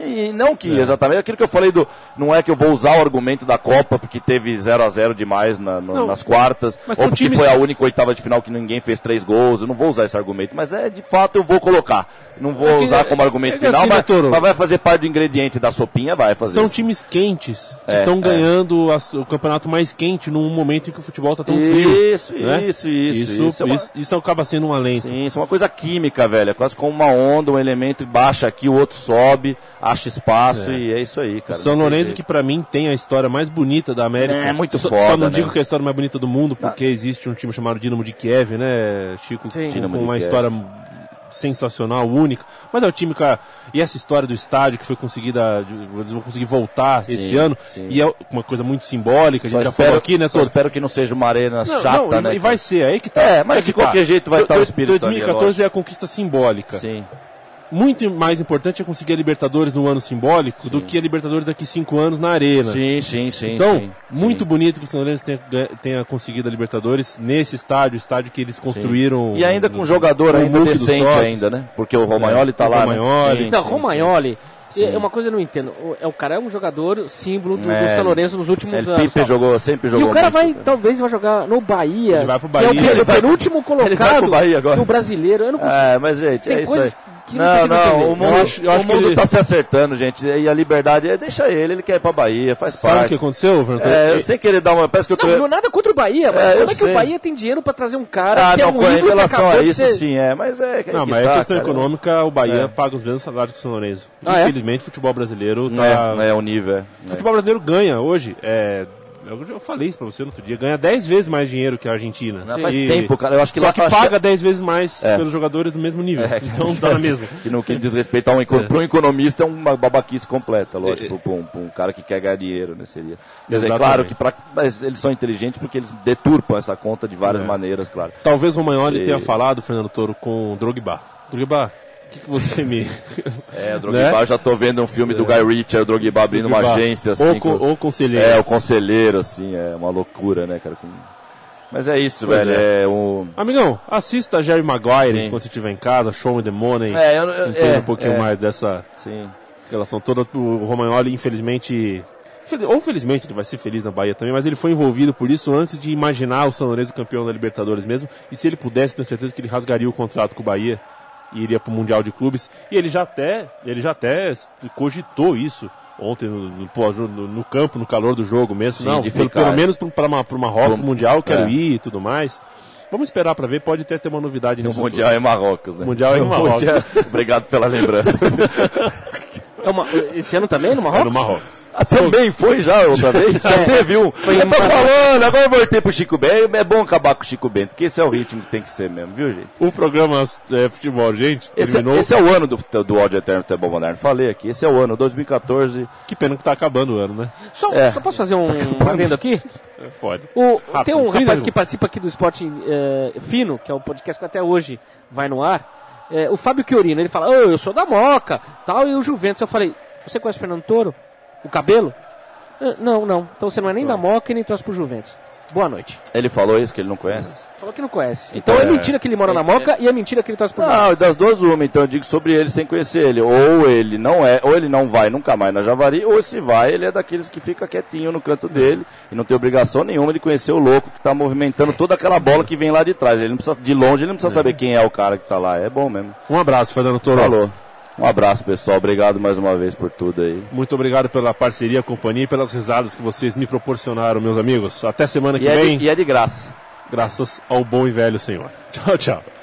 E não que É. exatamente aquilo que eu falei do. Não é que eu vou usar o argumento da Copa porque teve 0 a 0 demais na- no- nas quartas, ou porque times- foi a única oitava de final que ninguém fez três gols. Eu não vou usar esse argumento, mas é de fato eu vou colocar. Não vou É que- usar como argumento é final, assim, mas, doutor, mas vai fazer parte do ingrediente da sopinha, vai fazer. São sim. times quentes que É, estão é. ganhando as- o campeonato mais quente num momento em que o futebol está tão frio. Isso, né? isso, isso, Isso, isso é uma- isso- isso acaba sendo um alento. Sim, isso é uma coisa química, velho. É quase como uma onda, um elemento baixa aqui, o outro sobe, acha espaço É. e é isso aí, O cara. São Não tem Lourenço, que pra mim tem a história mais bonita da América. É, muito só, foda, Só não né? digo que é a história mais bonita do mundo, porque existe um time chamado Dinamo de Kiev, né, Chico? Sim. Com, Dinamo com uma Kiev. história sensacional, única. Mas é o time, cara. E essa história do estádio que foi conseguida. Eles vão conseguir voltar Sim, esse ano. sim. E é uma coisa muito simbólica. A Só gente já espero, falou aqui, né, só espero que não seja uma arena Não, chata, não, e- né? E vai ser, aí que tá. É, mas Aí de tá. qualquer jeito vai estar o do- espírito ali, 2014 é a conquista simbólica. Sim. Muito mais importante é conseguir a Libertadores no ano simbólico do que a Libertadores daqui cinco anos na arena. Sim, sim, sim. Então, sim, muito sim. bonito que o São Lourenço tenha, tenha conseguido a Libertadores nesse estádio, estádio que eles construíram. E ainda com no- um jogador no ainda decente ainda, né? Porque o Romagnoli É, tá o lá, Romagnoli. né? Sim, Não, sim, Romagnoli, Sim. é uma coisa que eu não entendo. O, é, o cara é um jogador símbolo do, É, do São Lourenço nos últimos Ele anos. Pipe jogou, sempre E jogou o cara muito, vai, talvez, vai jogar no Bahia. Ele vai pro Que é o, Bahia. Ele o vai- penúltimo ele vai colocado pro Bahia agora. no brasileiro. Eu não consigo. É, mas, gente, Tem é isso coisas aí. que não não, não, o mundo, Eu acho- eu acho o que mundo ele- tá se acertando, gente. E a liberdade é deixa ele, ele quer ir pra Bahia, faz Sabe o parte. que aconteceu, Fernando? É, eu E- sem querer dar uma. Parece que eu tô. Não, não é nada contra o Bahia, mas É, como é que sei. o Bahia tem dinheiro pra trazer um cara Ah, que é não, um com ídolo que relação a isso, ser- sim, é. Mas é. que- Não, que mas tá, é questão cara. econômica, o Bahia É. paga os mesmos salários que o São Lourenço. Ah, é? Infelizmente, o futebol brasileiro tá. É, é o nível. é. O futebol brasileiro ganha hoje. É, eu já falei isso pra você no outro dia. Ganha 10 vezes mais dinheiro que a Argentina. Não, faz E- tempo, cara. Eu acho que Só que que- paga 10 vezes mais É. pelos jogadores do mesmo nível. então dá na mesma. Que no que diz respeito a um, um economista é uma babaquice completa, lógico. Pra um, pra um cara que quer ganhar dinheiro, né? Seria. Quer dizer, Exatamente. claro que pra, mas eles são inteligentes porque eles deturpam essa conta de várias É. maneiras, claro. Talvez o Romagnoli E- tenha falado, Fernando Toro, com o Drogba. Drogba, o que, que você me. É, o Drogba, Né? eu já tô vendo um filme do Guy Ritchie, o Drogba abrindo uma Drogba. agência, assim. Ou, com- ou conselheiro. É, o conselheiro, assim, é uma loucura, né, cara? Com- Mas é isso, Pois velho. é. É, o. Amigão, assista Jerry Maguire Sim. quando você estiver em casa, Show Me the Money. É, eu- eu- entenda é, um pouquinho é. mais dessa Sim. relação toda. O Romagnoli, infelizmente. fel- Ou felizmente ele vai ser feliz na Bahia também, mas ele foi envolvido por isso antes de imaginar o São Lourenço campeão da Libertadores mesmo. E se ele pudesse, tenho certeza que ele rasgaria o contrato com o Bahia e iria para o Mundial de Clubes. E ele já até, ele já até cogitou isso ontem no, no, no- no campo, no calor do jogo mesmo. Sim, Não, de pelo, ficar. pelo menos para uma, pra uma Pro- mundial, quero é. ir e tudo mais. Vamos esperar para ver, pode até ter uma novidade O nisso Mundial é Marrocos, né? O Mundial é em O Marrocos. Mundial- Obrigado pela lembrança. É uma- esse ano também no tudo. É Marrocos? no Marrocos. Também foi já outra vez? Já teve um. Foi eu tô falando, agora eu voltei pro Chico Bento. É bom acabar com o Chico Bento, porque esse é o ritmo que tem que ser mesmo, viu, gente? O programa é, Futebol, gente, Esse, terminou. esse é o ano do, do ódio eterno do futebol moderno. Falei aqui, esse é o ano, 2014. Que pena que tá acabando o ano, né? Só, É. só posso fazer um adendo aqui? É, Pode. O- Rápido, tem um 30 rapaz que participa aqui do Esporte eh, Fino, que é o podcast que até hoje vai no ar. Eh, o Fábio Chiorino, ele fala, "Ô, eu sou da Moca, tal, e o Juventus. Eu falei, você conhece o Fernando Toro? O cabelo? "Ah, não, não. Então você não é nem da Moca e nem torce pro Juventus. Boa noite. Ele falou isso, que ele não conhece? Falou que não conhece. Então Então é é- mentira que ele mora na Moca e é mentira que ele torce pro Juventus. Não, das duas uma, então eu digo sobre ele sem conhecer ele. Ou ele não é, ou ele não vai nunca mais na Javari, ou se vai, ele é daqueles que fica quietinho no canto dele e não tem obrigação nenhuma de conhecer o louco que tá movimentando toda aquela bola que vem lá de trás. Ele não precisa, de longe, ele não precisa saber quem é o cara que tá lá. É bom mesmo. Um abraço, Fernando Toro. Falou. Um abraço, pessoal. Obrigado mais uma vez por tudo aí. Muito obrigado pela parceria, companhia e pelas risadas que vocês me proporcionaram, meus amigos. Até semana que E é, vem, de, e é de graça. graças ao bom e velho Senhor. Tchau, tchau.